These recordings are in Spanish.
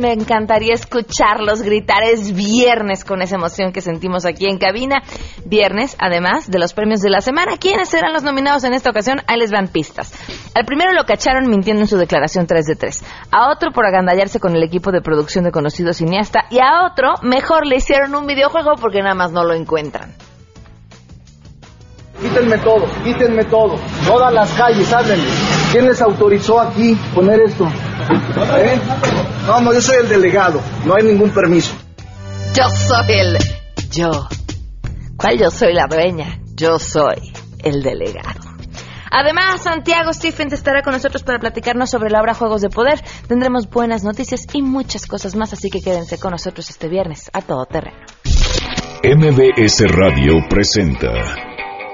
Me encantaría escucharlos gritar. Es viernes con esa emoción que sentimos aquí en cabina. Viernes, además de los premios de la semana. ¿Quiénes serán los nominados en esta ocasión? Ahí les van pistas. Al primero lo cacharon mintiendo en su declaración 3 de 3. A otro por agandallarse con el equipo de producción de conocido cineasta. Y a otro, mejor le hicieron un videojuego porque nada más no lo encuentran. Quítenme todo, quítenme todo. Todas las calles, háblenme. ¿Quién les autorizó aquí poner esto? ¿Eh? No, no, yo soy el delegado. No hay ningún permiso. Yo soy el... Yo. ¿Cuál yo soy la dueña? Yo soy el delegado. Además, Santiago Stephens estará con nosotros para platicarnos sobre la obra Juegos de Poder. Tendremos buenas noticias y muchas cosas más, así que quédense con nosotros este viernes a todo terreno. MBS Radio presenta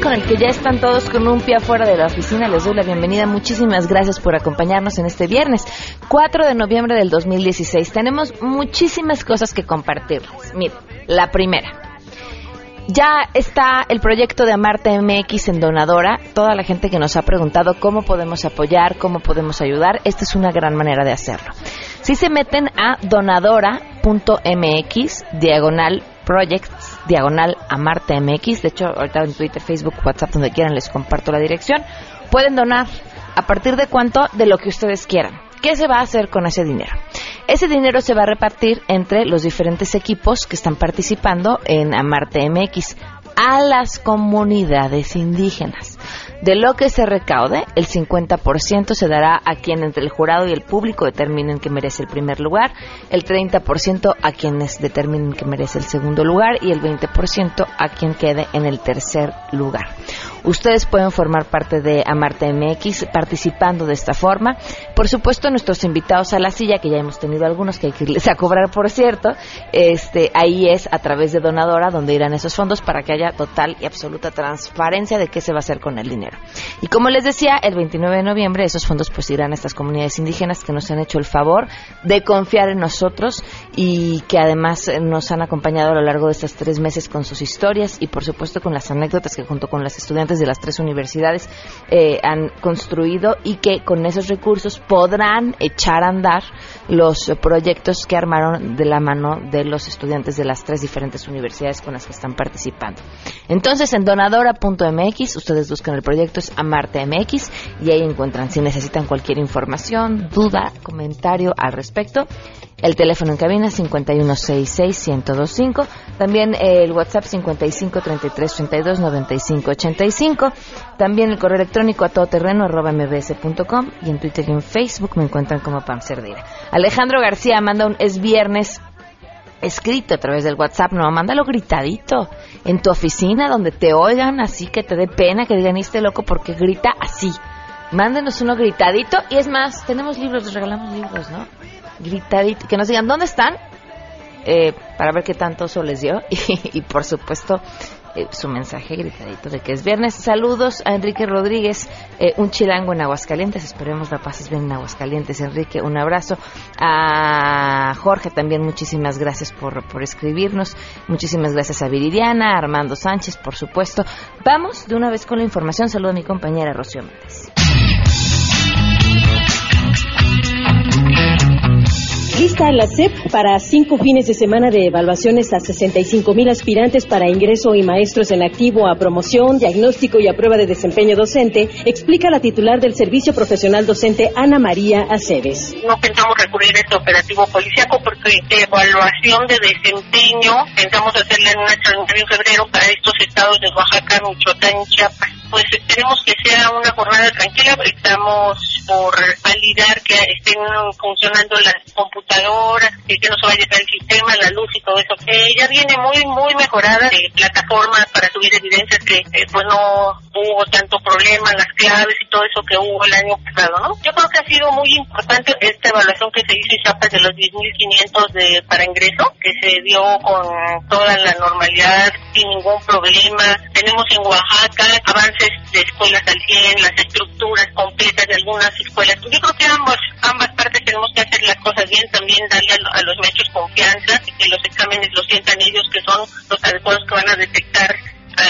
Con el que ya están todos con un pie afuera de la oficina, les doy la bienvenida. Muchísimas gracias por acompañarnos en este viernes, 4 de noviembre del 2016. Tenemos muchísimas cosas que compartirles. Miren, la primera. Ya está el proyecto de Amarte MX en Donadora. Toda la gente que nos ha preguntado cómo podemos apoyar, cómo podemos ayudar, esta es una gran manera de hacerlo. Si se meten a donadora.mx, diagonal projects, diagonal Amarte MX, de hecho ahorita en Twitter, Facebook, WhatsApp, donde quieran les comparto la dirección, pueden donar a partir de cuánto, de lo que ustedes quieran. ¿Qué se va a hacer con ese dinero? Ese dinero se va a repartir entre los diferentes equipos que están participando en Amarte MX a las comunidades indígenas. De lo que se recaude, el 50% se dará a quien entre el jurado y el público determinen que merece el primer lugar, el 30% a quienes determinen que merece el segundo lugar y el 20% a quien quede en el tercer lugar. Ustedes pueden formar parte de Amarte MX participando de esta forma. Por supuesto, nuestros invitados a la silla, que ya hemos tenido algunos que hay que irles a cobrar, por cierto, este, ahí es a través de Donadora donde irán esos fondos para que haya total y absoluta transparencia de qué se va a hacer con el dinero. Y como les decía, el 29 de noviembre esos fondos pues irán a estas comunidades indígenas que nos han hecho el favor de confiar en nosotros y que además nos han acompañado a lo largo de estos tres meses con sus historias y por supuesto con las anécdotas que junto con las estudiantes de las tres universidades eh, han construido y que con esos recursos podrán echar a andar los proyectos que armaron de la mano de los estudiantes de las tres diferentes universidades con las que están participando. Entonces, en donadora.mx, ustedes buscan el proyecto, es Amarte MX, y ahí encuentran si necesitan cualquier información, duda, comentario al respecto. El teléfono en cabina 5166-1025. También el WhatsApp 5533329585. También el correo electrónico a todoterreno arroba mbs.com. Y en Twitter y en Facebook me encuentran como Pam Cerdera. Alejandro García manda un es viernes escrito a través del WhatsApp, no, mándalo gritadito en tu oficina donde te oigan así que te dé pena que digan este loco porque grita así. Mándenos uno gritadito y es más, tenemos libros, les regalamos libros, ¿no? Gritadito, que nos digan dónde están eh, para ver qué tanto eso les dio y por supuesto eh, su mensaje gritadito de que es viernes. Saludos a Enrique Rodríguez, eh, un chilango en Aguascalientes. Esperemos la pases bien en Aguascalientes, Enrique. Un abrazo. A Jorge también, muchísimas gracias por, por escribirnos. Muchísimas gracias a Viridiana, a Armando Sánchez, por supuesto. Vamos de una vez con la información. Saludo a mi compañera Rocío Méndez. Lista la CEP para cinco fines de semana de evaluaciones a 65 mil aspirantes para ingreso y maestros en activo a promoción, diagnóstico y a prueba de desempeño docente, explica la titular del Servicio Profesional Docente Ana María Aceves. No pensamos recurrir a este operativo policíaco porque evaluación de desempeño pensamos hacerla en una en febrero para estos estados de Oaxaca, Michoacán y Chiapas. Pues esperemos que sea una jornada tranquila, estamos por validar que estén funcionando las computadoras, que, no se vaya a el sistema, la luz y todo eso. Eh, ya viene muy, muy mejorada de plataformas para subir evidencias que eh, pues no hubo tanto problema, las claves y todo eso que hubo el año pasado, ¿no? Yo creo que ha sido muy importante esta evaluación que se hizo y de los 10.500 de para ingreso, que se dio con toda la normalidad, sin ningún problema. Tenemos en Oaxaca avances de escuelas al 100, las estructuras completas de algunas escuelas. Yo creo que ambas, ambas partes tenemos que hacer las cosas bien, también darle a, los mechos confianza, que los exámenes los sientan ellos, que son los adecuados que van a detectar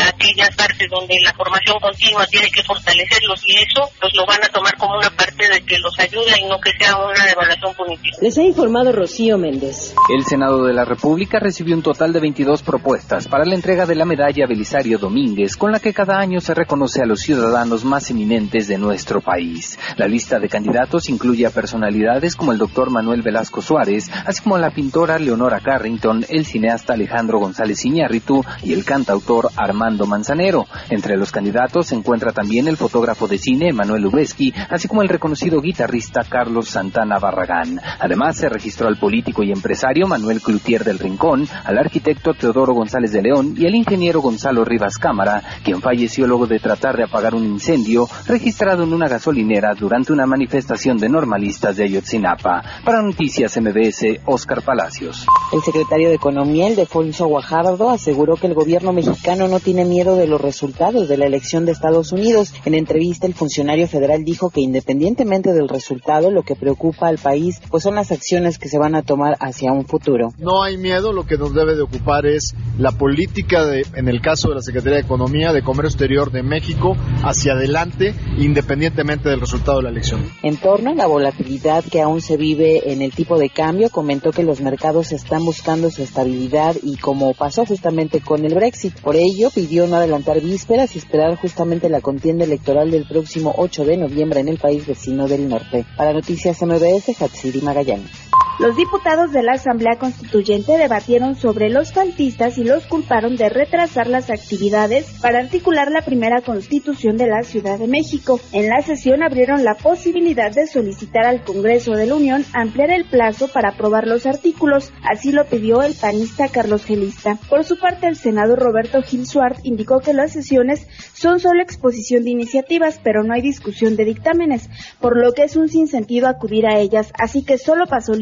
aquellas partes donde la formación continua tiene que fortalecerlos y eso pues lo van a tomar como una parte de que los ayuda y no que sea una evaluación punitiva. Les ha informado Rocío Méndez. El Senado de la República recibió un total de 22 propuestas para la entrega de la medalla Belisario Domínguez, con la que cada año se reconoce a los ciudadanos más eminentes de nuestro país. La lista de candidatos incluye a personalidades como el doctor Manuel Velasco Suárez, así como la pintora Leonora Carrington, el cineasta Alejandro González Iñárritu y el cantautor Armando Armando Manzanero. Entre los candidatos se encuentra también el fotógrafo de cine Manuel Ubeski, así como el reconocido guitarrista Carlos Santana Barragán. Además, se registró al político y empresario Manuel Cloutier del Rincón, al arquitecto Teodoro González de León y al ingeniero Gonzalo Rivas Cámara, quien falleció luego de tratar de apagar un incendio registrado en una gasolinera durante una manifestación de normalistas de Ayotzinapa. Para Noticias MBS, Oscar Palacios. El secretario de Economía, el Defonso Guajardo, aseguró que el gobierno mexicano no tiene miedo de los resultados de la elección de Estados Unidos. En entrevista, el funcionario federal dijo que independientemente del resultado, lo que preocupa al país pues son las acciones que se van a tomar hacia un futuro. No hay miedo, lo que nos debe de ocupar es la política de, en el caso de la Secretaría de Economía, de Comercio Exterior de México hacia adelante, independientemente del resultado de la elección. En torno a la volatilidad que aún se vive en el tipo de cambio, comentó que los mercados están buscando su estabilidad y como pasó justamente con el Brexit. Por ello, pidió no adelantar vísperas y esperar justamente la contienda electoral del próximo 8 de noviembre en el país vecino del norte. Para Noticias MBS, Hatsiri Magallanes. Los diputados de la Asamblea Constituyente debatieron sobre los faltistas y los culparon de retrasar las actividades para articular la primera constitución de la Ciudad de México. En la sesión abrieron la posibilidad de solicitar al Congreso de la Unión ampliar el plazo para aprobar los artículos. Así lo pidió el panista Carlos Gelista. Por su parte, el senador Roberto Gil Suart indicó que las sesiones son solo exposición de iniciativas, pero no hay discusión de dictámenes, por lo que es un sinsentido acudir a ellas, así que solo pasó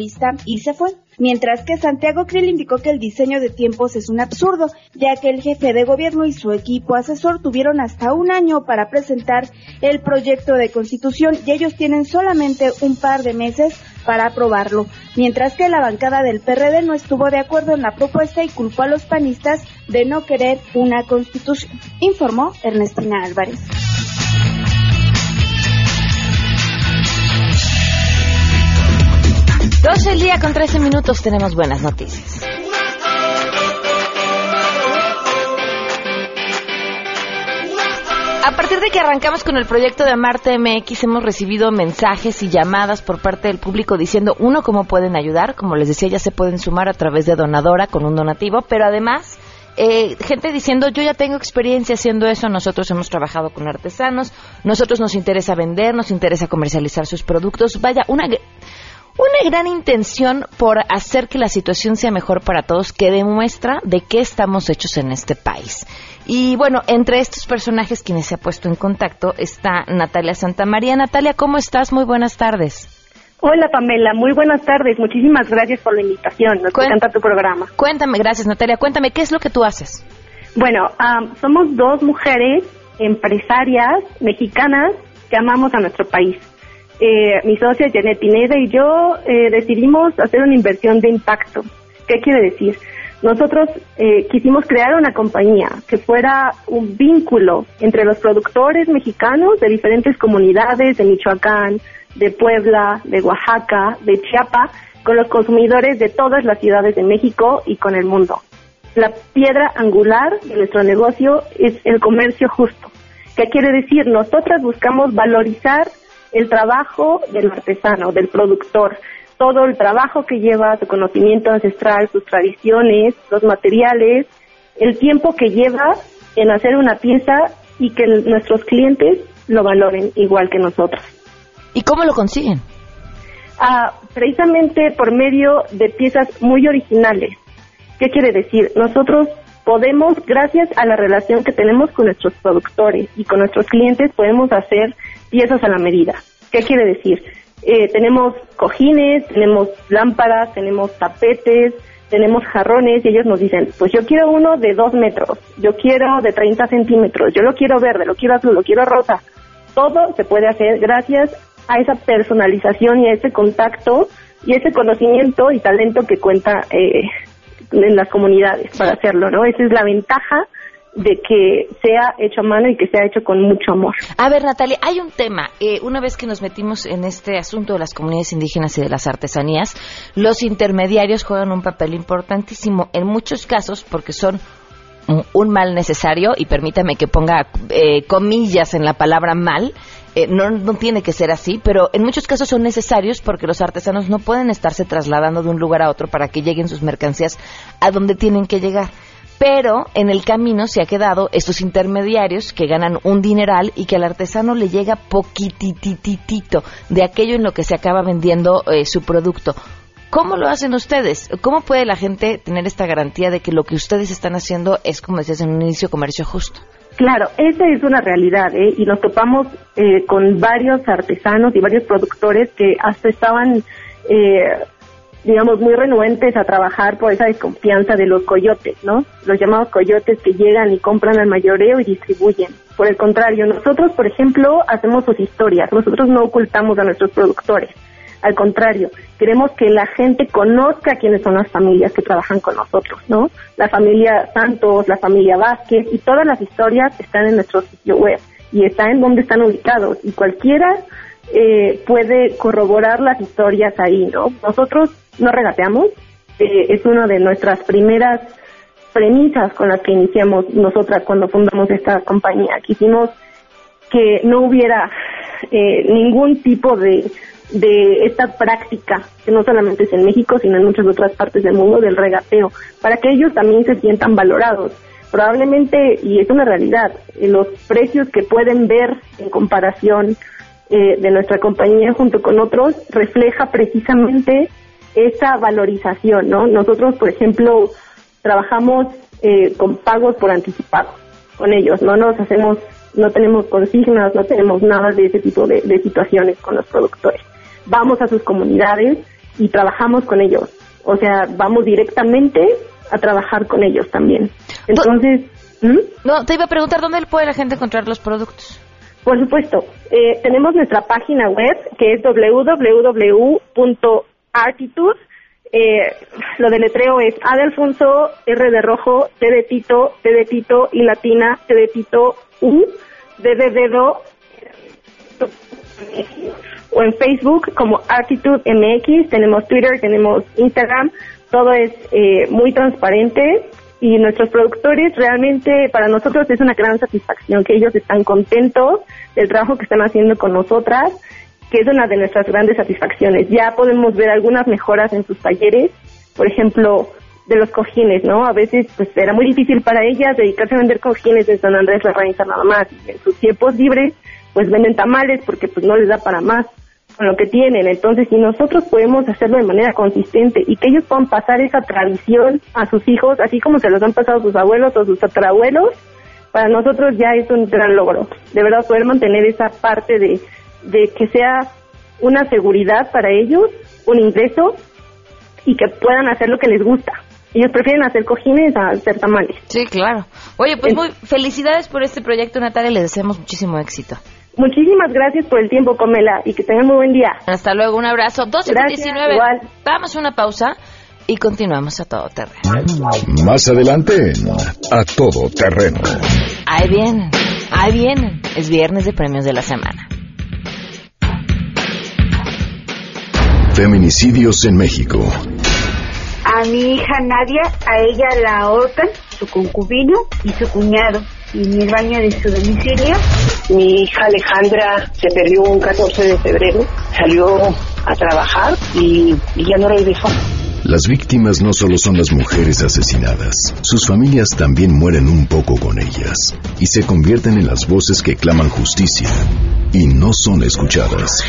y se fue. Mientras que Santiago Krill indicó que el diseño de tiempos es un absurdo, ya que el jefe de gobierno y su equipo asesor tuvieron hasta un año para presentar el proyecto de constitución y ellos tienen solamente un par de meses para aprobarlo, mientras que la bancada del PRD no estuvo de acuerdo en la propuesta y culpó a los panistas de no querer una constitución, informó Ernestina Álvarez. 12 el día con 13 minutos tenemos buenas noticias. A partir de que arrancamos con el proyecto de Amarte MX, hemos recibido mensajes y llamadas por parte del público diciendo, uno, cómo pueden ayudar. Como les decía, ya se pueden sumar a través de Donadora con un donativo, pero además, eh, gente diciendo, yo ya tengo experiencia haciendo eso, nosotros hemos trabajado con artesanos, nosotros nos interesa vender, nos interesa comercializar sus productos. Vaya, una una gran intención por hacer que la situación sea mejor para todos, que demuestra de qué estamos hechos en este país. Y bueno, entre estos personajes quienes se ha puesto en contacto está Natalia Santamaría. Natalia, ¿cómo estás? Muy buenas tardes. Hola Pamela, muy buenas tardes. Muchísimas gracias por la invitación. Nos encanta tu programa. Cuéntame, gracias Natalia. Cuéntame, ¿qué es lo que tú haces? Bueno, somos dos mujeres empresarias mexicanas que amamos a nuestro país eh, mi socia Janet Pineda y yo eh, decidimos hacer una inversión de impacto. ¿Qué quiere decir? Nosotros eh, quisimos crear una compañía que fuera un vínculo entre los productores mexicanos de diferentes comunidades de Michoacán, de Puebla, de Oaxaca, de Chiapas, con los consumidores de todas las ciudades de México y con el mundo. La piedra angular de nuestro negocio es el comercio justo. ¿Qué quiere decir? Nosotras buscamos valorizar el trabajo del artesano, del productor, todo el trabajo que lleva, su conocimiento ancestral, sus tradiciones, los materiales, el tiempo que lleva en hacer una pieza y que nuestros clientes lo valoren igual que nosotros. ¿Y cómo lo consiguen? Ah, precisamente por medio de piezas muy originales. ¿Qué quiere decir? Nosotros podemos, gracias a la relación que tenemos con nuestros productores y con nuestros clientes, podemos hacer piezas a la medida. ¿Qué quiere decir? Eh, tenemos cojines, tenemos lámparas, tenemos tapetes, tenemos jarrones y ellos nos dicen, pues yo quiero uno de dos metros, yo quiero de 30 centímetros, yo lo quiero verde, lo quiero azul, lo quiero rosa. Todo se puede hacer gracias a esa personalización y a ese contacto y ese conocimiento y talento que cuenta eh, en las comunidades para hacerlo, ¿no? Esa es la ventaja de que sea hecho a mano y que sea hecho con mucho amor. A ver, Natalia, hay un tema. Eh, una vez que nos metimos en este asunto de las comunidades indígenas y de las artesanías, los intermediarios juegan un papel importantísimo en muchos casos porque son un mal necesario, y permítame que ponga eh, comillas en la palabra mal, eh, no, no tiene que ser así, pero en muchos casos son necesarios porque los artesanos no pueden estarse trasladando de un lugar a otro para que lleguen sus mercancías a donde tienen que llegar pero en el camino se ha quedado estos intermediarios que ganan un dineral y que al artesano le llega poquitititito de aquello en lo que se acaba vendiendo eh, su producto. ¿Cómo lo hacen ustedes? ¿Cómo puede la gente tener esta garantía de que lo que ustedes están haciendo es, como decías en un inicio, comercio justo? Claro, esa es una realidad, ¿eh? Y nos topamos eh, con varios artesanos y varios productores que hasta estaban eh, digamos, muy renuentes a trabajar por esa desconfianza de los coyotes, ¿no? Los llamados coyotes que llegan y compran al mayoreo y distribuyen. Por el contrario, nosotros, por ejemplo, hacemos sus historias, nosotros no ocultamos a nuestros productores. Al contrario, queremos que la gente conozca quiénes son las familias que trabajan con nosotros, ¿no? La familia Santos, la familia Vázquez y todas las historias están en nuestro sitio web y están en donde están ubicados y cualquiera eh, puede corroborar las historias ahí, ¿no? Nosotros no regateamos, eh, es una de nuestras primeras premisas con las que iniciamos nosotras cuando fundamos esta compañía. Quisimos que no hubiera eh, ningún tipo de, de esta práctica, que no solamente es en México, sino en muchas otras partes del mundo, del regateo, para que ellos también se sientan valorados. Probablemente, y es una realidad, los precios que pueden ver en comparación eh, de nuestra compañía junto con otros refleja precisamente esa valorización, ¿no? Nosotros, por ejemplo, trabajamos eh, con pagos por anticipado con ellos, no nos hacemos, no tenemos consignas, no tenemos nada de ese tipo de, situaciones con los productores. Vamos a sus comunidades y trabajamos con ellos, o sea, vamos directamente a trabajar con ellos también. Entonces, no, te iba a preguntar dónde puede la gente encontrar los productos. Por supuesto, eh, tenemos nuestra página web que es www.artitude. Eh, lo del letreo es A de Alfonso, R de Rojo, T de Tito, T de Tito y Latina, T de Tito, U, D de Dedo, o en Facebook como Artitude MX, tenemos Twitter, tenemos Instagram, todo es eh, muy transparente y nuestros productores realmente para nosotros es una gran satisfacción que ellos están contentos del trabajo que están haciendo con nosotras, que es una de nuestras grandes satisfacciones. Ya podemos ver algunas mejoras en sus talleres, por ejemplo, de los cojines, ¿no? A veces pues era muy difícil para ellas dedicarse a vender cojines en San Andrés La Raíz nada más. en sus tiempos libres pues venden tamales porque pues no les da para más con lo que tienen. Entonces, si nosotros podemos hacerlo de manera consistente y que ellos puedan pasar esa tradición a sus hijos, así como se los han pasado sus abuelos o sus tatarabuelos, para nosotros ya es un gran logro. De verdad, poder mantener esa parte de, de que sea una seguridad para ellos, un ingreso y que puedan hacer lo que les gusta. Ellos prefieren hacer cojines a hacer tamales. Sí, claro. Oye, pues muy felicidades por este proyecto, Natalia. Les deseamos muchísimo éxito. Muchísimas gracias por el tiempo, Comela, y que tengan muy buen día. Hasta luego, un abrazo. 12.19. Vamos a una pausa y continuamos a todo terreno. Más adelante, a todo terreno. Ahí vienen, ahí vienen. Es viernes de premios de la semana. Feminicidios en México. A mi hija Nadia, a ella la ahorcan, su concubino y su cuñado y mi baño de su domicilio. Mi hija Alejandra se perdió un 14 de febrero, salió a trabajar y, ya no regresó. Las víctimas no solo son las mujeres asesinadas, sus familias también mueren un poco con ellas y se convierten en las voces que claman justicia y no son escuchadas.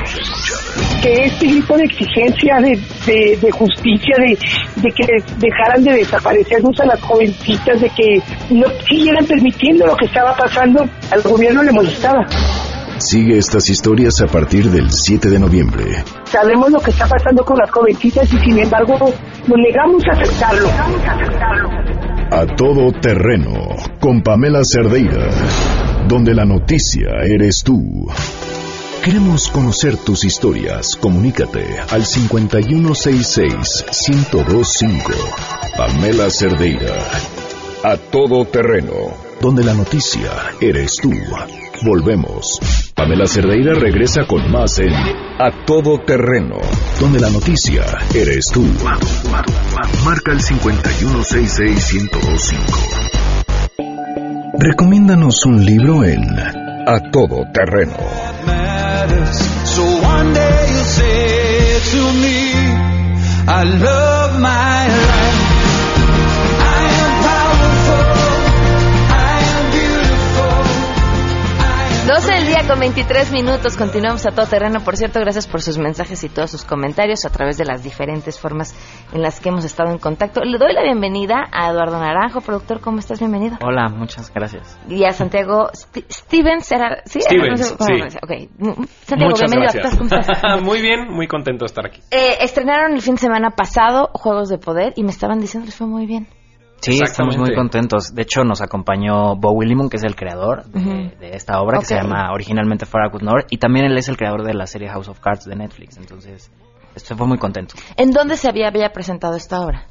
Que este tipo de exigencia de, de, justicia, de, de que dejaran de desaparecernos a las jovencitas, de que no siguieran permitiendo lo que estaba pasando, al gobierno le molestaba. Sigue estas historias a partir del 7 de noviembre. Sabemos lo que está pasando con las jovencitas y sin embargo nos negamos a aceptarlo. A todo terreno con Pamela Cerdeira, donde la noticia eres tú. Queremos conocer tus historias. Comunícate al 5166-1025. Pamela Cerdeira. A todo terreno, donde la noticia eres tú. Volvemos. Pamela Cerdeira regresa con más en A Todo Terreno, donde la noticia eres tú. Marca el 5166-1025. Recomiéndanos un libro en A Todo Terreno. I con 23 minutos. Continuamos a todo terreno. Por cierto, gracias por sus mensajes y todos sus comentarios a través de las diferentes formas en las que hemos estado en contacto. Le doy la bienvenida a Eduardo Naranjo, productor. ¿Cómo estás? Bienvenido. Hola, muchas gracias. Y a Santiago Sti- Stevens. ¿era? ¿Sí? Stevens, No sé cómo sí. pronuncia. Ok. Santiago, Muchas bienvenido. gracias. ¿Cómo estás? muy bien, muy contento de estar aquí. Eh, estrenaron el fin de semana pasado Juegos de Poder y me estaban diciendo que les fue muy bien. Sí, estamos muy contentos. De hecho, nos acompañó Bowie Limon, que es el creador de, Ujú. de esta obra, que se llama originalmente Farragut North, y también él es el creador de la serie House of Cards de Netflix. Entonces, esto fue muy contento. ¿En dónde se había, había presentado esta obra?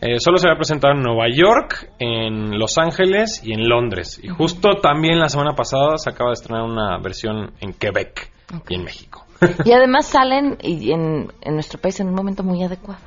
Eh, solo se había presentado en Nueva York, en Los Ángeles y en Londres. Y justo también la semana pasada se acaba de estrenar una versión en Quebec y en México. Y además salen y en, en nuestro país en un momento muy adecuado.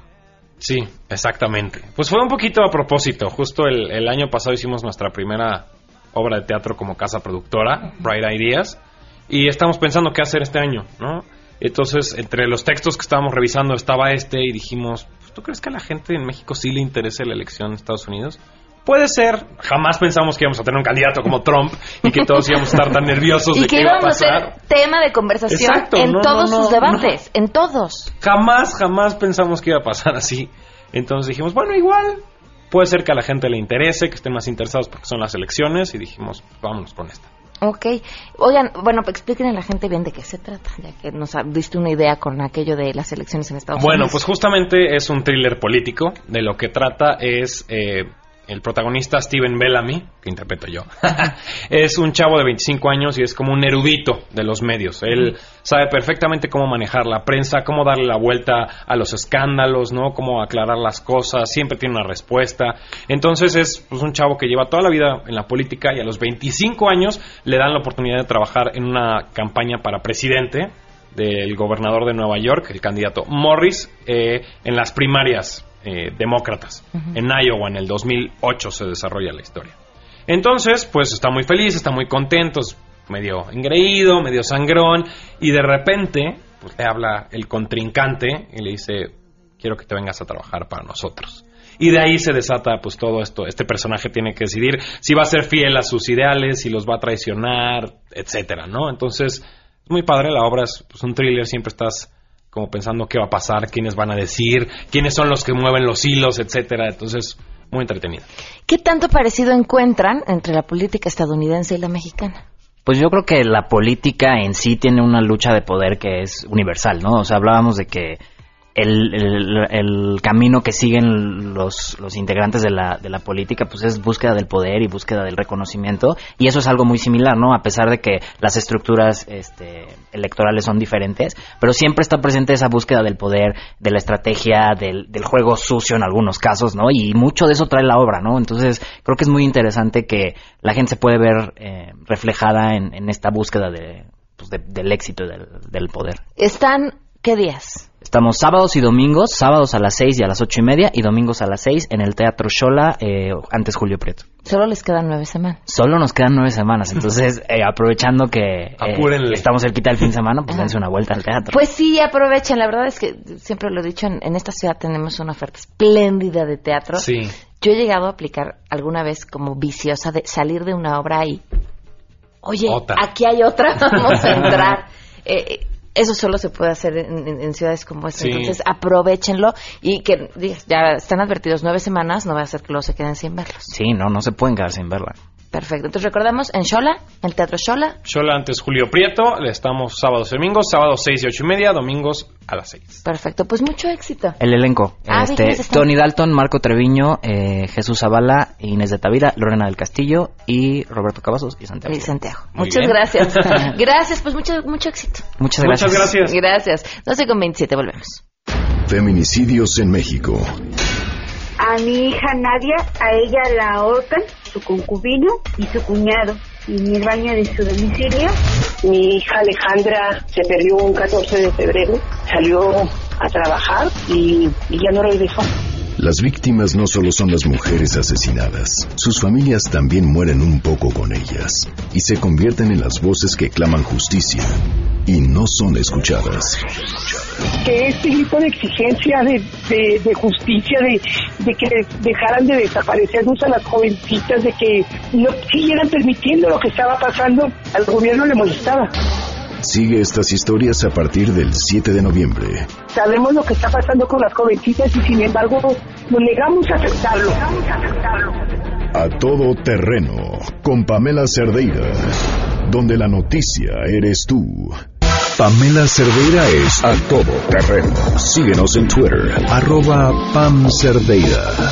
Sí, exactamente. Pues fue un poquito a propósito. Justo el, el año pasado hicimos nuestra primera obra de teatro como casa productora, Bright Ideas, y estamos pensando qué hacer este año, ¿no? Entonces, entre los textos que estábamos revisando estaba este y dijimos, pues, ¿tú crees que a la gente en México sí le interese la elección en Estados Unidos? Puede ser. Jamás pensamos que íbamos a tener un candidato como Trump y que todos íbamos a estar tan nerviosos Y de que qué iba a íbamos a pasar. ser tema de conversación Exacto, en no, todos no, sus no, debates, en todos. Jamás, jamás pensamos que iba a pasar así. Entonces dijimos, bueno, igual puede ser que a la gente le interese, que estén más interesados porque son las elecciones y dijimos, vámonos con esta. Ok. Oigan, bueno, pues explíquenle a la gente bien de qué se trata, ya que nos ha- diste una idea con aquello de las elecciones en Estados Bueno, Unidos. pues justamente es un thriller político. De lo que trata es eh, el protagonista Steven Bellamy, que interpreto yo. es un chavo de 25 años y es como un erudito de los medios. Él sabe perfectamente cómo manejar la prensa, cómo darle la vuelta a los escándalos, ¿no? Cómo aclarar las cosas, siempre tiene una respuesta. Entonces es pues, un chavo que lleva toda la vida en la política y a los 25 años le dan la oportunidad de trabajar en una campaña para presidente del gobernador de Nueva York, el candidato Morris, eh, en las primarias eh, demócratas. En Iowa, en el 2008, se desarrolla la historia. Entonces, pues está muy feliz, está muy contento, es medio engreído, medio sangrón, y de repente, pues le habla el contrincante y le dice, quiero que te vengas a trabajar para nosotros. Y de ahí se desata pues todo esto. Este personaje tiene que decidir si va a ser fiel a sus ideales, si los va a traicionar, etcétera, ¿no? Entonces, es muy padre, la obra es pues, un thriller, siempre estás como pensando qué va a pasar, quiénes van a decir, quiénes son los que mueven los hilos, etcétera. Entonces, muy entretenido. ¿Qué tanto parecido encuentran entre la política estadounidense y la mexicana? Pues yo creo que la política en sí tiene una lucha de poder que es universal, ¿no? O sea, hablábamos de que el, el- el camino que siguen los, los integrantes de la, de la política pues es búsqueda del poder y búsqueda del reconocimiento y eso es algo muy similar, ¿no? A pesar de que las estructuras este, electorales son diferentes, pero siempre está presente esa búsqueda del poder, de la estrategia, del, del juego sucio en algunos casos, ¿no? Y mucho de eso trae la obra, ¿no? Entonces creo que es muy interesante que la gente se puede ver eh, reflejada en, en esta búsqueda de, pues, de- del éxito del, del poder. ¿Están qué días? Estamos sábados y domingos, sábados a las 6 y a las ocho y media y domingos a las 6 en el Teatro Shola, eh, antes Julio Prieto. Solo les quedan nueve semanas. Solo nos quedan nueve semanas, entonces eh, aprovechando que eh, estamos cerquita del fin de semana, pues dense una vuelta al teatro. Pues sí, aprovechen. La verdad es que siempre lo he dicho, en, en esta ciudad tenemos una oferta espléndida de teatro. Sí. Yo he llegado a aplicar alguna vez como viciosa de salir de una obra y, oye, Otra. aquí hay otra, vamos a entrar. Eh, eso solo se puede hacer en, en- en ciudades como esta. Sí. Entonces, aprovechenlo y que digas, ya están advertidos nueve semanas, no va a ser que luego se queden sin verlos. Sí, no, no se pueden quedar sin verla. Perfecto. Entonces, recordamos en Shola, el Teatro Shola, Shola antes Julio Prieto, le estamos sábados y domingos, sábados 6 y 8 y media, domingos a las 6. Perfecto, pues mucho éxito. El elenco. Ah, este. Tony Dalton, Marco Treviño, eh, Jesús Zavala, Inés de Tavira, Lorena del Castillo y Roberto Cavazos y Santiago. Y Santiago. Muy Muchas bien. gracias. gracias, pues mucho, mucho éxito. Muchas gracias. Muchas gracias. Gracias. 12 con 27, volvemos. Feminicidios en México. A mi hija Nadia, a ella la ahorcan, su concubino y su cuñado. En el baño de su domicilio, Mi hija Alejandra se perdió un 14 de febrero, salió a trabajar y, y ya no regresó. Las víctimas no solo son las mujeres asesinadas, sus familias también mueren un poco con ellas y se convierten en las voces que claman justicia y no son escuchadas. Que este tipo de exigencia de, de, de justicia, de, de que dejaran de desaparecernos a las jovencitas, de que no siguieran permitiendo lo que estaba pasando, al gobierno le molestaba. Sigue estas historias a partir del 7 de noviembre. Sabemos lo que está pasando con las jovencitas y sin embargo nos negamos a aceptarlo. A todo terreno con Pamela Cerdeira, donde la noticia eres tú. Pamela Cerdeira es a todo terreno. Síguenos en Twitter, arroba Pam Cerdeira.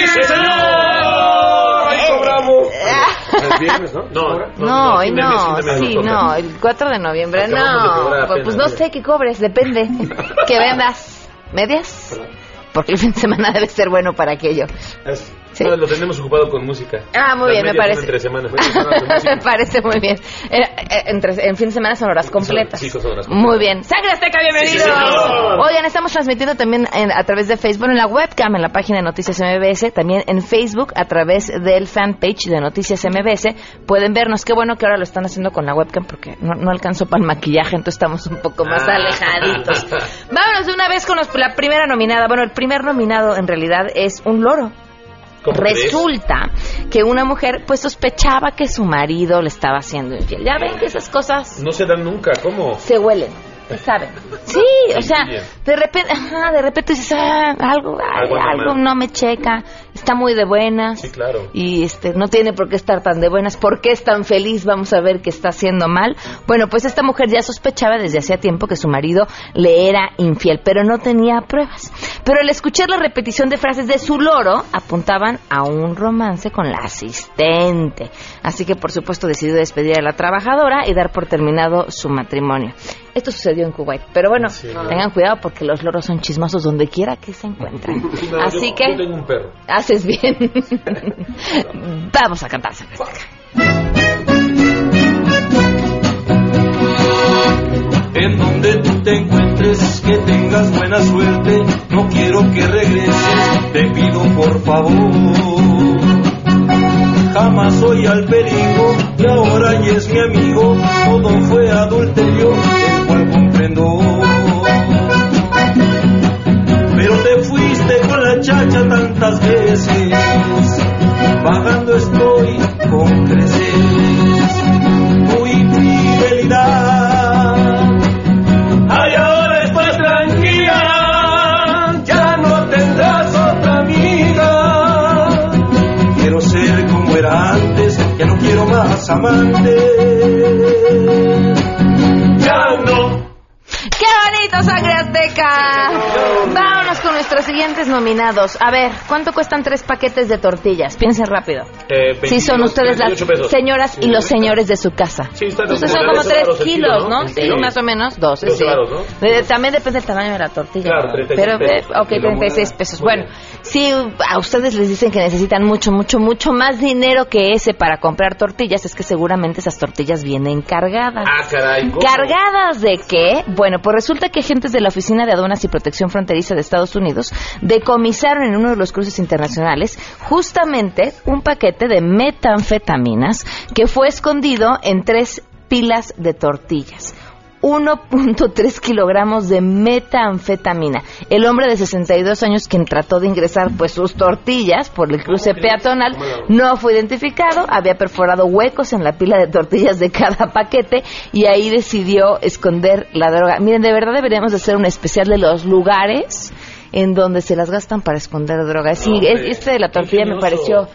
¡Sí, sí, señor! ¡Ahí cobramos! ¿Es viernes, no? No, No, hoy no, sí, no, el 4 de noviembre, Acabamos no. Pues, pues no sé qué cobres, depende. que vendas medias, porque el fin de semana debe ser bueno para aquello. Es- Sí. no, lo tenemos ocupado con música. Ah, muy Las bien, me parece. son Entre semanas. me parece muy bien. Eh, eh, entre- en fin de semana son horas completas. Sí, son horas completas. Muy bien. Sangre Azteca, bienvenidos. Sí. Oigan, estamos transmitiendo también en- a través de Facebook, en la webcam, en la página de Noticias MBS, también en Facebook, a través del fanpage de Noticias MBS. Pueden vernos. Qué bueno que ahora lo están haciendo con la webcam porque no, no alcanzó para el maquillaje, entonces estamos un poco más Ah. alejaditos. Vámonos de una vez con los- la primera nominada. Bueno, el primer nominado en realidad es un loro. Resulta que una mujer pues sospechaba que su marido le estaba haciendo infiel. Ya ven que esas cosas No se dan nunca, ¿cómo? se huelen, se saben. Sí, o sea, de repente, ajá, de repente dices, ah, algo, ay, Algo algo no me checa, está muy de buenas. Sí, claro. Y este no tiene por qué estar tan de buenas, ¿por qué es tan feliz? Vamos a ver que está haciendo mal. Bueno, pues esta mujer ya sospechaba desde hacía tiempo que su marido le era infiel, pero no tenía pruebas. Pero al escuchar la repetición de frases de su loro, apuntaban a un romance con la asistente. Así que por supuesto decidió despedir a la trabajadora y dar por terminado su matrimonio. Esto sucedió en Kuwait, pero bueno, Sí. tengan cuidado porque los loros son chismosos donde quiera que se encuentren. No, Así yo- que Yo tengo un perro. Haces bien. Vamos a cantar. En donde tú te encuentres, que tengas buena suerte. No quiero que regreses, te pido por favor. Jamás soy al perigo y ahora ya es mi amigo. Todo fue adulterio, Pero te fuiste con la chacha tantas veces. Bajando estoy con creces. Tu infidelidad. Ay, ahora estás tranquila, ya no tendrás otra amiga. Quiero ser como era antes, ya no quiero más amantes. Azteca. ¡Vamos! Nuestros siguientes nominados. A ver, ¿cuánto cuestan tres paquetes de tortillas? Piensen rápido. Eh, Si son 22, ustedes las 28 pesos. señoras y los señores de su casa. Sí, está Ustedes como son como 13 tres kilos, kilo, ¿no? ¿no? Sí, más o menos, 12, 12 sí. varos, ¿no? Eh, También depende del tamaño de la tortilla. Claro, ¿verdad? 36 Pero, pesos. eh, ok, Y la 36 moneda. pesos. Bueno, si a ustedes les dicen que necesitan mucho, mucho, mucho más dinero que ese para comprar tortillas, es que seguramente esas tortillas vienen cargadas. Ah, caray. ¿cómo? ¿Cargadas de qué? Bueno, pues resulta que agentes de la Oficina de Aduanas y Protección Fronteriza de Estados Unidos decomisaron en uno de los cruces internacionales justamente un paquete de metanfetaminas que fue escondido en tres pilas de tortillas. 1.3 kilogramos de metanfetamina. El hombre de 62 años quien trató de ingresar pues sus tortillas por el cruce peatonal no fue identificado, había perforado huecos en la pila de tortillas de cada paquete y ahí decidió esconder la droga. Miren, de verdad deberíamos de hacer un especial de los lugares en donde se las gastan para esconder droga. Sí, No, es- este de la tortilla me pareció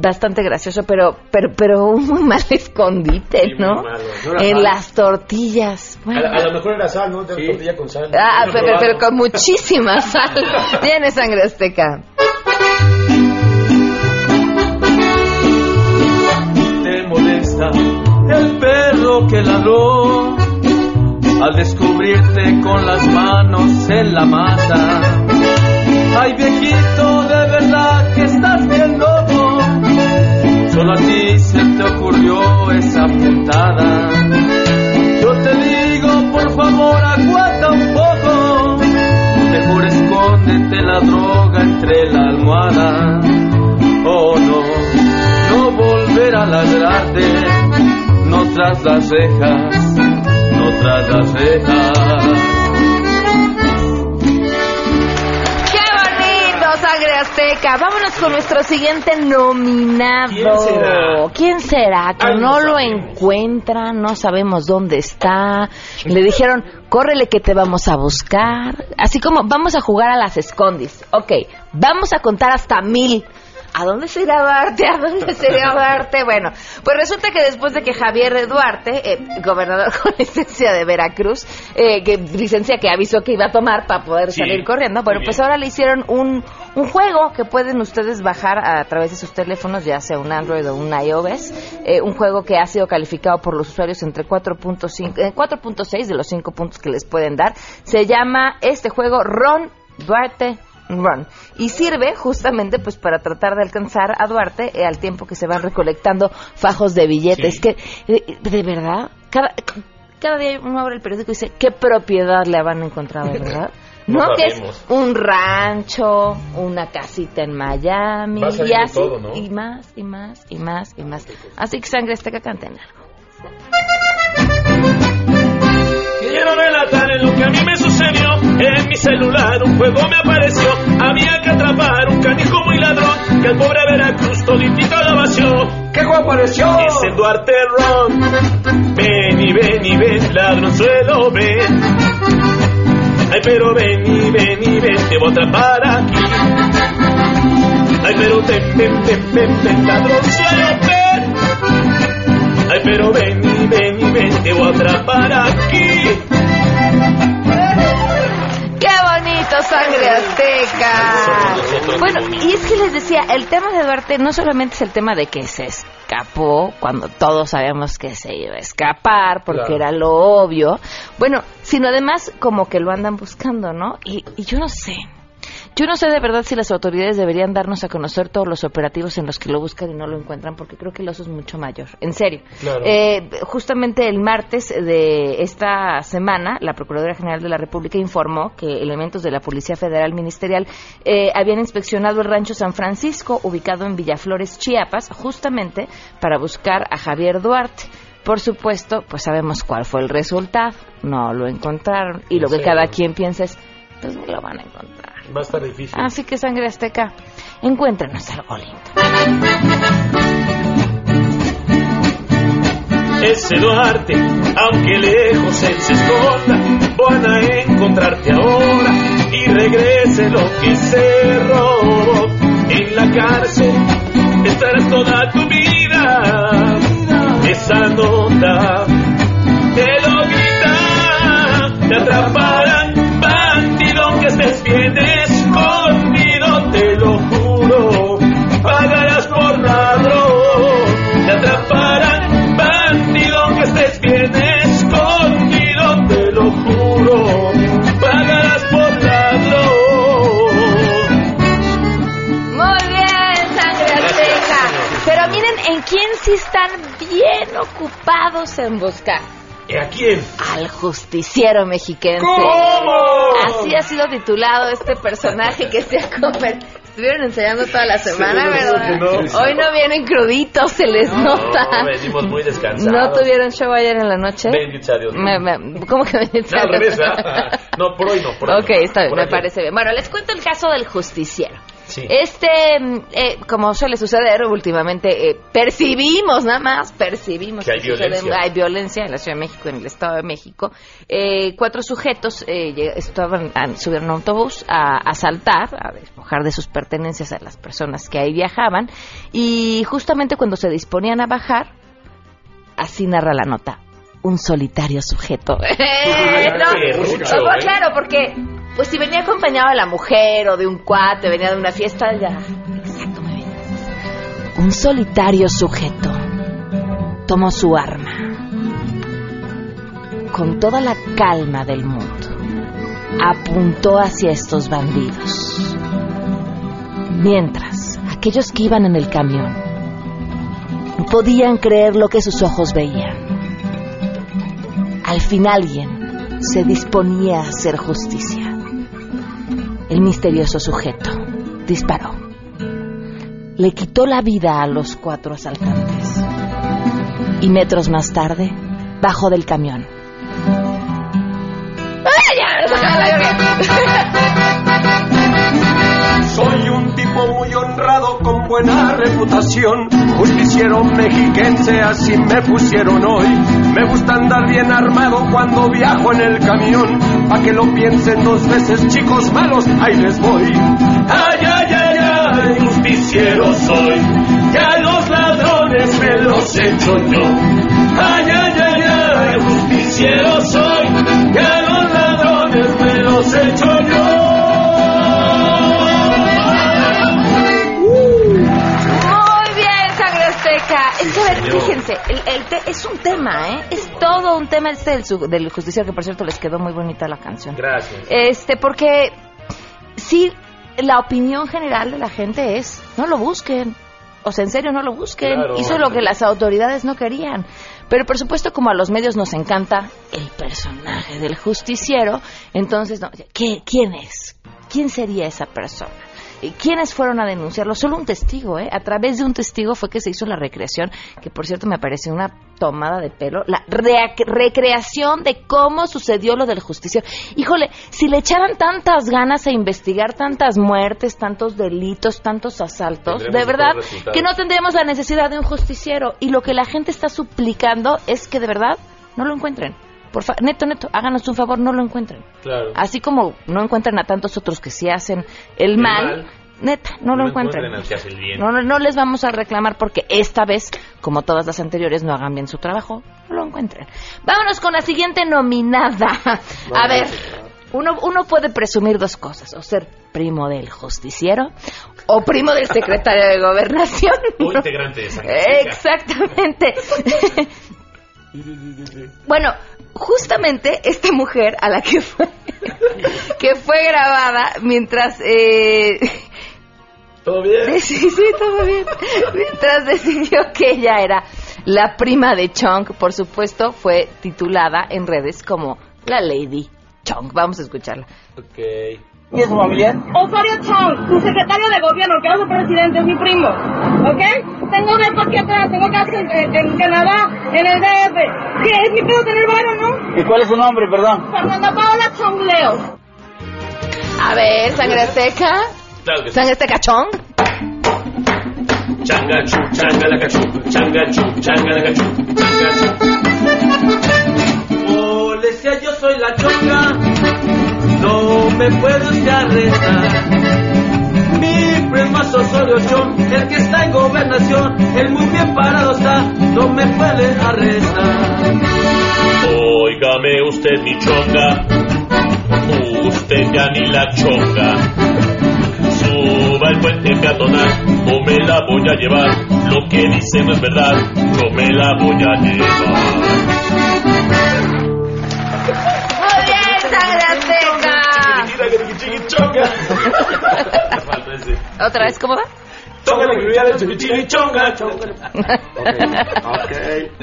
bastante gracioso, pero pero pero un muy mal escondite, Sí, muy ¿no? malo. No en sal. las tortillas. A, Bueno. a lo mejor era sal, ¿no? De tortilla con sal. Ah, No, pero, pero con muchísima sal. Tiene sangre azteca. te molesta el perro que ladró al descubrirte con las manos en la mata. Ay viejito, de verdad que estás bien loco. Solo a ti se te ocurrió esa puntada. Yo te digo, por favor, aguanta un poco. Mejor escóndete la droga entre la almohada. Oh no, no volver a ladrarte, no tras las cejas, no tras las cejas. Azteca! Vámonos con nuestro siguiente nominado. ¿Quién será? ¿Quién será? Que Ay, no no lo encuentra, no sabemos dónde está. Le dijeron, córrele que te vamos a buscar. Así como, vamos a jugar a las escondis. Ok, vamos a contar hasta mil. ¿A dónde se irá Duarte? ¿A dónde se irá Duarte? Bueno, pues resulta que después de que Javier Duarte, eh, gobernador con licencia de Veracruz, eh, que licencia que avisó que iba a tomar para poder Sí, salir corriendo, bueno, pues ahora le hicieron un, un juego que pueden ustedes bajar a través de sus teléfonos, ya sea un Android o un iOS, eh, un juego que ha sido calificado por los usuarios entre 4.5, eh, 4.6 de los 5 puntos que les pueden dar. Se llama este juego Ron Duarte Run y sirve justamente pues para tratar de alcanzar a Duarte eh, al tiempo que se van recolectando fajos de billetes Sí. que eh, de verdad cada cada día uno abre el periódico y dice qué propiedad le habrán encontrado verdad No no, que es un rancho una casita en Miami y así todo, ¿no? y más y más y más y más así que sangre este que canten algo Quiero relatar lo que a mí me sucedió. En mi celular un juego me apareció. Había que atrapar un canijo muy ladrón que al pobre Veracruz toditito la vació. ¿Qué juego apareció? Es el Duarte Ron. Ven y ven y ven, ladronzuelo, ven. Ay, pero ven y ven y ven, te voy a atrapar aquí. Ay, pero ven, ven, ven, ven, ven, ladronzuelo, ven. Ay, pero ven y ven y ven, te voy a atrapar aquí. ¡Qué bonito, sangre azteca! Bueno, y es que les decía, el tema de Duarte no solamente es el tema de que se escapó cuando todos sabíamos que se iba a escapar porque Claro. era lo obvio, bueno, sino además como que lo andan buscando, ¿no? Y, y yo no sé. Yo no sé de verdad si las autoridades deberían darnos a conocer todos los operativos en los que lo buscan y no lo encuentran, porque creo que el oso es mucho mayor. En serio. Claro. Eh, justamente el martes de esta semana, la Procuraduría General de la República informó que elementos de la Policía Federal Ministerial eh, habían inspeccionado el rancho San Francisco, ubicado en Villaflores, Chiapas, justamente para buscar a Javier Duarte. Por supuesto, pues sabemos cuál fue el resultado. No lo encontraron. Y lo que cada quien piensa es, pues no lo van a encontrar. Va a estar difícil. Así que sangre azteca, encuéntrenos algo lindo. Ese Duarte, aunque lejos él se esconda, van a encontrarte ahora y regrese lo que se robó. En la cárcel estarás toda tu vida. Esa nota te lo grita, te atraparán, bandido que estés bien sí están bien ocupados en buscar. ¿Y a quién? Al justiciero mexiquense. ¿Cómo? Así ha sido titulado este personaje que se ha convertido. Estuvieron enseñando toda la semana, Sí, ¿verdad? no. Hoy no vienen cruditos, se les nota. No, venimos muy descansados. ¿No tuvieron show ayer en la noche? Bendito sea Dios. Me- me- ¿Cómo que bendito No, Dios? No, por hoy no. Por hoy Ok, no. está bien, Por me ayer. parece bien. Bueno, les cuento el caso del justiciero. Sí. Este, mm, eh, como suele suceder últimamente, eh, percibimos nada más, percibimos Que hay violencia. hay violencia en la Ciudad de México, en el Estado de México. Eh, cuatro sujetos eh, estaban, a- subieron a un autobús a asaltar, a despojar de sus pertenencias a las personas que ahí viajaban y justamente cuando se disponían a bajar, así narra la nota. Un solitario sujeto. No, ¿eh? claro, porque pues si venía acompañado de la mujer o de un cuate, venía de una fiesta, ya. Exacto, muy bien. Un solitario sujeto tomó su arma con toda la calma del mundo. Apuntó hacia estos bandidos. Mientras, aquellos que iban en el camión podían creer lo que sus ojos veían. Al fin alguien se disponía a hacer justicia. El misterioso sujeto disparó. Le quitó la vida a los cuatro asaltantes. Y metros más tarde, bajó del camión. Soy un tipo muy honrado con buena reputación, justiciero mexiquense, así me pusieron hoy. Me gusta andar bien armado cuando viajo en el camión, pa' que lo piensen dos veces, chicos malos, ahí les voy. Ay, ay, ay, ay, justiciero soy, ya los ladrones me los echo yo. Ay, ay, Fíjense, el, el te- es un tema, ¿eh? Es todo un tema este del, del justiciero, que por cierto les quedó muy bonita la canción. Gracias. Este, porque sí, la opinión general de la gente es, no lo busquen. O sea, en serio, no lo busquen. Claro. Hizo lo que las autoridades no querían. Pero por supuesto, como a los medios nos encanta el personaje del justiciero, entonces, no, ¿qué- ¿quién es? ¿Quién sería esa persona? ¿Y ¿Quiénes fueron a denunciarlo? Solo un testigo, ¿eh? A través de un testigo fue que se hizo la recreación, que por cierto me parece una tomada de pelo, la rea- recreación de cómo sucedió lo del justiciero. Híjole, si le echaran tantas ganas a investigar tantas muertes, tantos delitos, tantos asaltos, Tendremos de verdad que no tendríamos la necesidad de un justiciero. Y lo que la gente está suplicando es que de verdad no lo encuentren. Por fa- neto, neto, háganos un favor, no lo encuentren. Claro. Así como no encuentran a tantos otros que sí hacen el, El mal, mal. neta, no, lo encuentren. bien. No, no, no les vamos a reclamar porque esta vez, como todas las anteriores, no hagan bien su trabajo, no lo encuentren. Vámonos con la siguiente nominada. A ver, uno, uno puede presumir dos cosas, o ser primo del justiciero o primo del secretario de gobernación. O integrante de Azteca. Exactamente. Bueno, justamente esta mujer a la que fue que fue grabada mientras eh, ¿Todo bien? sí, sí, todo bien. Mientras decidió que ella era la prima de Chong, por supuesto, fue titulada en redes como la Lady Chong. Vamos a escucharla. Ok. ¿Y es su familiar? Osorio Chong, tu secretario de gobierno, que es presidente, es mi primo. ¿Ok? Tengo depo aquí atrás, tengo casa en, en- en Canadá, en el DF. ¿Qué? Es mi pedo tener varo, ¿no? ¿Y cuál es su nombre, perdón? Fernanda Paola Chong Leo. A ver, sangre seca. Claro que sí. Sangre seca Chong. Changachu, changalacachu, changachu, changalacachu, changachu. Policía, yo soy la chonga, me puede usted arrestar. Mi primo es Osorio el que está en gobernación, él muy bien parado está, no me puede arrestar. Óigame usted mi chonga, usted ya ni la chonga. Suba el puente peatonal, o me la voy a llevar. Lo que dice no es verdad, yo me la voy a llevar. Otra vez, ¿cómo va? chonga. ok,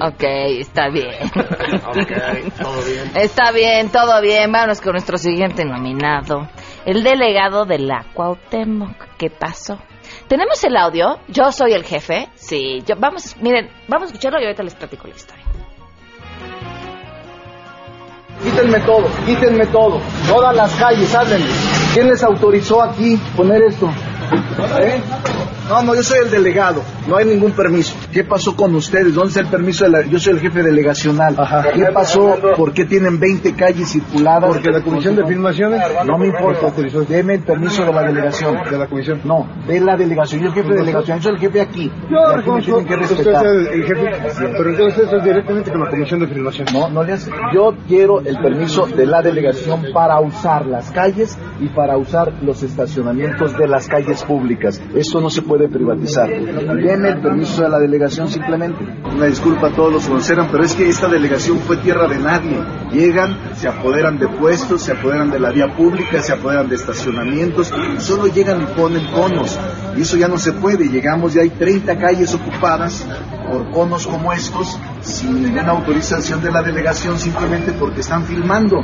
ok, está bien. ok, todo bien. Está bien, todo bien. Vámonos con nuestro siguiente nominado. El delegado de la Cuauhtémoc. ¿Qué pasó? ¿Tenemos el audio? Yo soy el jefe. Sí, yo, vamos, miren, vamos a escucharlo y ahorita les platico la historia. Quítenme todo, quítenme todo. Todas las calles, háblenme. ¿Quién les autorizó aquí poner esto? No, no, yo soy el delegado. No hay ningún permiso. ¿Qué pasó con ustedes? ¿Dónde está el permiso? De la... Yo soy el jefe delegacional. ¿Qué pasó? ¿Por qué tienen 20 calles circuladas? Porque la comisión de filmaciones No me importa. Deme el permiso de la delegación. de la comisión. No, de la delegación. Yo el jefe de delegación. Yo soy el jefe aquí. Yo Y aquí me tienen que usted respetar. es el jefe, pero entonces eso es directamente con la comisión de filmación. No, no le hace. Yo quiero el permiso de la delegación para usar las calles y para usar los estacionamientos de las calles públicas. Esto no se puede privatizar. Deme el permiso de la delegación simplemente. Una disculpa a todos los que conoceran, pero es que esta delegación fue tierra de nadie. Llegan, se apoderan de puestos, se apoderan de la vía pública, se apoderan de estacionamientos, y solo llegan y ponen conos. Y eso ya no se puede. Llegamos, ya hay 30 calles ocupadas por conos como estos, sin ninguna autorización de la delegación, simplemente porque están filmando.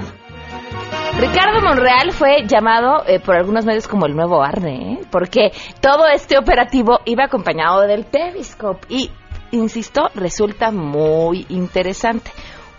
Ricardo Monreal fue llamado eh, por algunos medios como el nuevo Arne, ¿eh? porque todo este operativo iba acompañado del Periscope y, insisto, resulta muy interesante.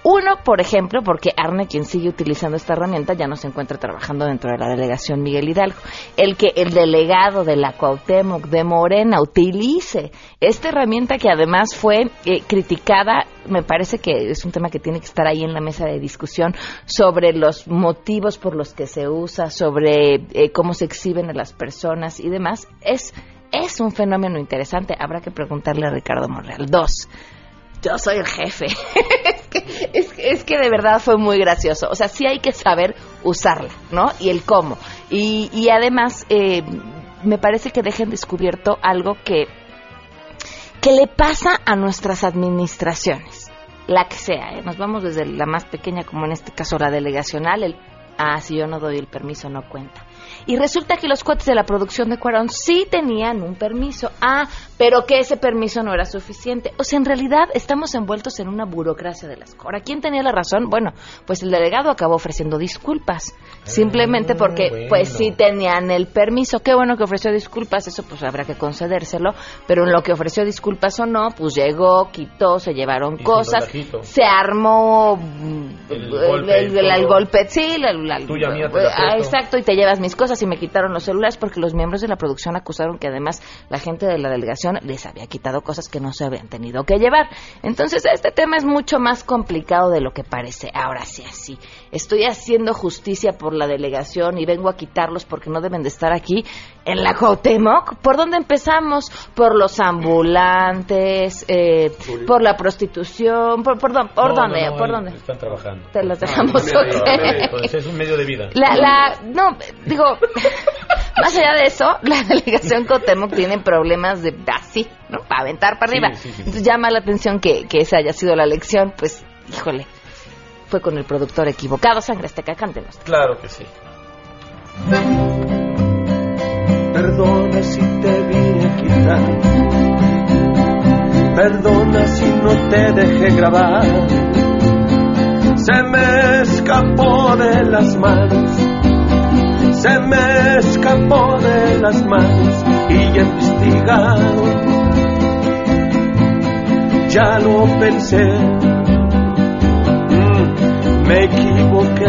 Uno, por ejemplo, porque Arne, quien sigue utilizando esta herramienta, ya no se encuentra trabajando dentro de la delegación Miguel Hidalgo. El que el delegado de la Cuauhtémoc de Morena utilice esta herramienta que además fue eh, criticada, me parece que es un tema que tiene que estar ahí en la mesa de discusión sobre los motivos por los que se usa, sobre eh, cómo se exhiben a las personas y demás, es, es un fenómeno interesante. Habrá que preguntarle a Ricardo Monreal. Dos, yo soy el jefe. es, que, es, es que de verdad fue muy gracioso. O sea, sí hay que saber usarla, ¿no? Y el cómo. Y, y además, eh, me parece que dejen descubierto algo que, que le pasa a nuestras administraciones. La que sea, ¿eh? Nos vamos desde la más pequeña, como en este caso la delegacional, el, ah, si yo no doy el permiso, no cuenta. Y resulta que los cuates de la producción de Cuarón sí tenían un permiso. Ah, pero que ese permiso no era suficiente. O sea, en realidad estamos envueltos en una burocracia de las cosas. ¿quién tenía la razón? Bueno, pues el delegado acabó ofreciendo disculpas. Simplemente porque, pues sí tenían el permiso. Qué bueno que ofreció disculpas, eso pues habrá que concedérselo. Pero en lo que ofreció disculpas o no, pues llegó, quitó, se llevaron cosas, se armó El el, golpe, el- el- golpe, sí, la- la- te la ah, exacto, y te llevas mis cosas y me quitaron los celulares porque los miembros de la producción acusaron que además la gente de la delegación les había quitado cosas que no se habían tenido que llevar. Entonces este tema es mucho más complicado de lo que parece. Ahora sí, así. Estoy haciendo justicia por la delegación y vengo a quitarlos porque no deben de estar aquí en la Cuauhtémoc. ¿Por dónde empezamos? Por los ambulantes, eh, por la prostitución, por, por, dónde- por No, dónde, no, no, por ahí dónde. Están trabajando. Te los dejamos, Ah, medio, medio, pues, es un medio de vida. La, la, no, digo, más allá de eso, la delegación Cotemoc tiene problemas de así, ¿no? Para aventar para Sí, arriba. sí, sí. Entonces llama la atención que, que esa haya sido la lección, pues, híjole, fue con el productor equivocado. Sangre Azteca, cántenos. Claro que sí. Perdona si te vine a quitar. Perdona si no te dejé grabar. Se me escapó de las manos. Se me escapó de las manos y ya investigaron. Ya lo pensé. Me equivoqué.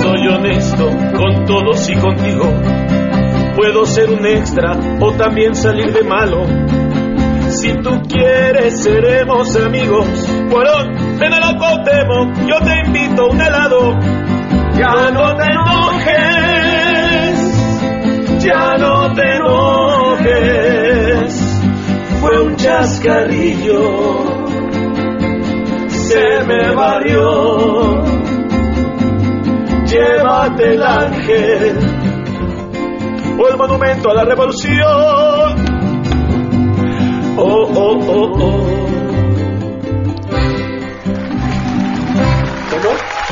Soy honesto con todos y contigo. Puedo ser un extra o también salir de malo. Si tú quieres, seremos amigos. Cuarón, ven a la Cuauhtémoc, yo te invito un helado. Ya no te enojes, ya no te enojes. Fue un chascarrillo, se me varió. Llévate el ángel o el monumento a la revolución. Oh, oh, oh, oh.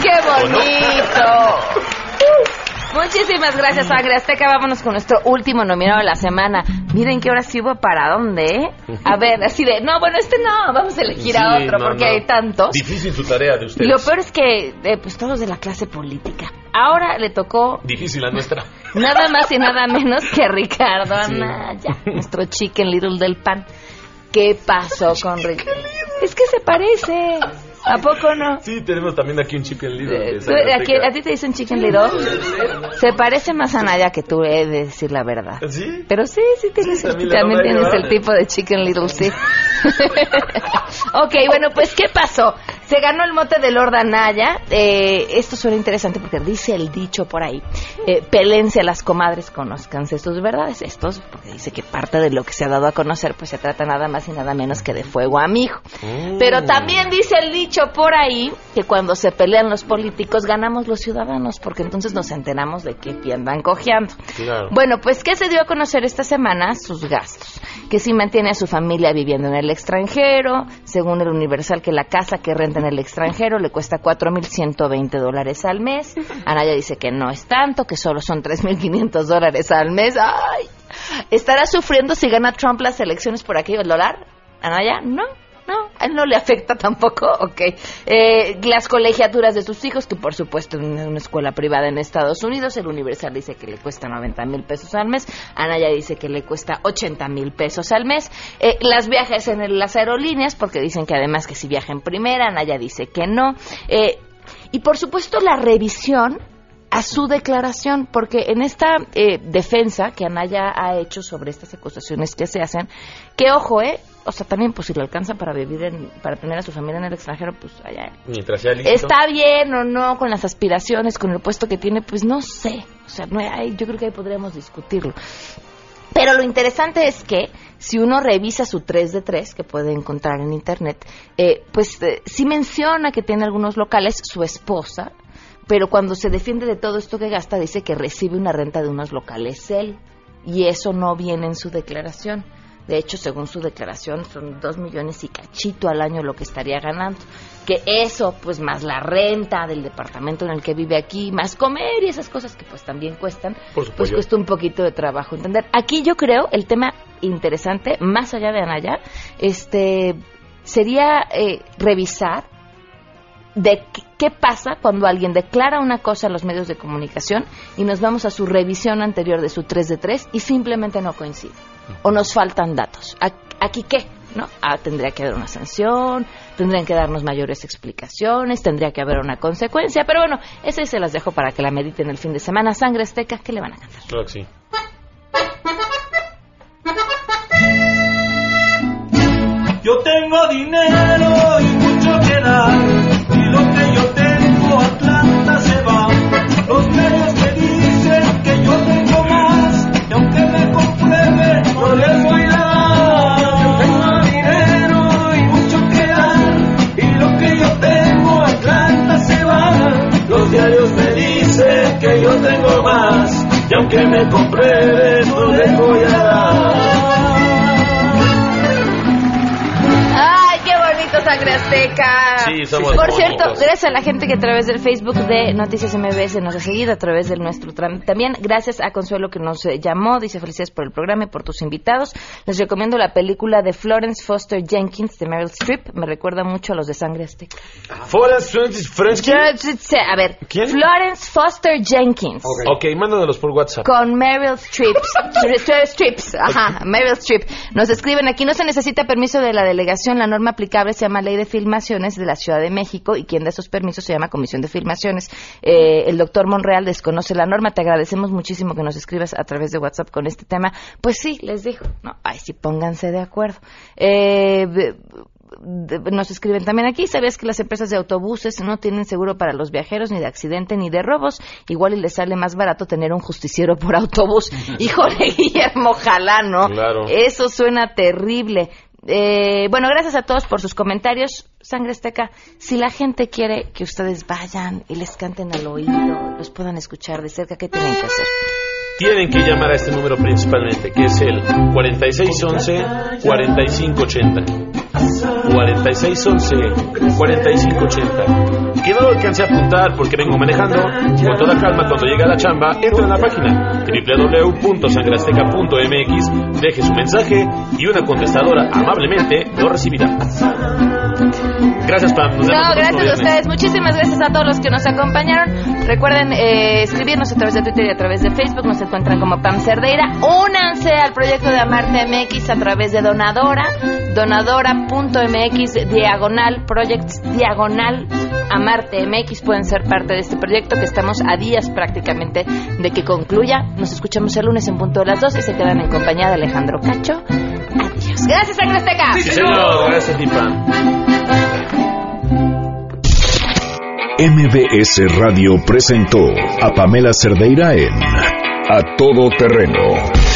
¡Qué bonito! Muchísimas gracias, Sangre Azteca. Vámonos con nuestro último nominado de la semana. Miren que ahora sí hubo para dónde, ¿eh? A ver, así de, no, bueno, este no, vamos a elegir a Sí, otro no, porque no. hay tantos. Difícil su tarea de ustedes. lo peor es que, eh, pues todos de la clase política. Ahora le tocó Difícil la nuestra. nada más y nada menos que Ricardo Sí. Anaya, nuestro chicken little del pan. ¿Qué pasó con Ricardo? Es que se parece. ¿A poco no? Sí, tenemos también aquí un chicken Tú- Sangre ¿A, ti te dicen chicken little? Se parece más a Naya que tú, he de decir la verdad. ¿Sí? Pero sí, sí tienes, Sí, el, también le también tienes el tipo de chicken little, sí. ok, bueno, pues ¿qué pasó? Se ganó el mote de Lord Anaya. Eh, esto suena interesante porque dice el dicho por ahí. Eh, pelense a las comadres, conozcanse sus verdades. Estos, porque dice que parte de lo que se ha dado a conocer, pues se trata nada más y nada menos que de fuego amigo. Pero también dice el dicho por ahí que cuando se pelean los políticos ganamos los ciudadanos, porque entonces nos enteramos de que pie andan cojeando. Claro. Bueno, pues ¿qué se dio a conocer esta semana? Sus gastos. Que si mantiene a su familia viviendo en el extranjero, según el Universal, que la casa que renta en el extranjero le cuesta 4.120 dólares al mes. Anaya dice que no es tanto, que solo son 3.500 dólares al mes. ¡Ay! ¿Estará sufriendo si gana Trump las elecciones por aquello del dólar? Anaya, no. No, a él no le afecta tampoco, ok. Eh, las colegiaturas de sus hijos, que por supuesto en una escuela privada en Estados Unidos, el Universal dice que le cuesta 90 mil pesos al mes, Anaya dice que le cuesta 80 mil pesos al mes. Eh, las viajes en el- las aerolíneas, porque dicen que además que si viaja en primera, Anaya dice que no. Eh, y por supuesto la revisión a su declaración, porque en esta eh, defensa que Anaya ha hecho sobre estas acusaciones que se hacen, que ojo, eh, o sea, también pues si le alcanza para vivir, en, para tener a su familia en el extranjero, pues allá. Mientras sea listo. Está bien o no con las aspiraciones, con el puesto que tiene, pues no sé, o sea, no hay, yo creo que ahí podríamos discutirlo. Pero lo interesante es que si uno revisa su 3 de 3, que puede encontrar en internet, eh, pues eh, sí menciona que tiene algunos locales, su esposa, pero cuando se defiende de todo esto que gasta, dice que recibe una renta de unos locales él, y eso no viene en su declaración. De hecho, según su declaración, son dos millones y cachito al año lo que estaría ganando. Que eso, pues más la renta del departamento en el que vive aquí, más comer y esas cosas que pues también cuestan, pues cuesta un poquito de trabajo entender. Aquí yo creo el tema interesante, más allá de Anaya, este sería eh, revisar de qué, pasa cuando alguien declara una cosa a los medios de comunicación y nos vamos a su revisión anterior de su 3 de 3 y simplemente no coincide. O nos faltan datos. ¿A- ¿Aquí qué? ¿No? Ah, tendría que haber una sanción, tendrían que darnos mayores explicaciones, tendría que haber una consecuencia, pero bueno, ese se las dejo para que la mediten el fin de semana. Sangre Azteca, ¿qué le van a cantar? Claro que sí. Yo tengo dinero y mucho que dar, Por. Gracias a la gente que a través del Facebook de Noticias MBS nos ha seguido, a través del nuestro tram- También gracias a Consuelo que nos eh, llamó, dice felicidades por el programa y por tus invitados. Les recomiendo la película de Florence Foster Jenkins de Meryl Streep. Me recuerda mucho a los de Sangre Azteca. Florence. A ver, ¿Quién? Florence Foster Jenkins. Ok, mándanos por WhatsApp. Con Meryl Streep. Streep- Streeps, ajá, Meryl Streep. Nos escriben aquí, no se necesita permiso de la delegación, la norma aplicable se llama Ley de Filmaciones de la Ciudad de México y quien da esos permisos se llama Comisión de Filmaciones. Eh, el doctor Monreal desconoce la norma, te agradecemos muchísimo que nos escribas a través de WhatsApp con este tema. Pues sí, les dijo, no, ay, sí, pónganse de acuerdo. Eh, nos escriben también aquí, ¿sabías que las empresas de autobuses no tienen seguro para los viajeros ni de accidente ni de robos? Igual y les sale más barato tener un justiciero por autobús. Híjole, Guillermo, ojalá, ¿no? Claro. Eso suena terrible. Eh, bueno, gracias a todos por sus comentarios. Sangre Azteca, si la gente quiere que ustedes vayan y les canten al oído, los puedan escuchar de cerca, ¿qué tienen que hacer? Tienen que llamar a este número principalmente, que es el 4611-4580. 4611-4580. Que no lo alcance a apuntar porque vengo manejando, con toda calma cuando llegue a la chamba, entra en la página www.sangrasteca.mx, deje su mensaje y una contestadora amablemente lo recibirá. Gracias, Pam. Nos No, gracias a ustedes. Muchísimas gracias a todos los que nos acompañaron. Recuerden eh, escribirnos a través de Twitter y a través de Facebook. Nos encuentran como Pam Cerdeira. Únanse al proyecto de Amarte MX a través de Donadora. Donadora.mx diagonal projects diagonal Amarte MX. Pueden ser parte de este proyecto que estamos a días prácticamente de que concluya. Nos escuchamos el lunes en punto de las 2 y se quedan en compañía de Alejandro Cacho. Adiós. Gracias, Sangre Azteca. Sí, señor. Gracias, mi Pam. MBS Radio presentó a Pamela Cerdeira en A Todo Terreno.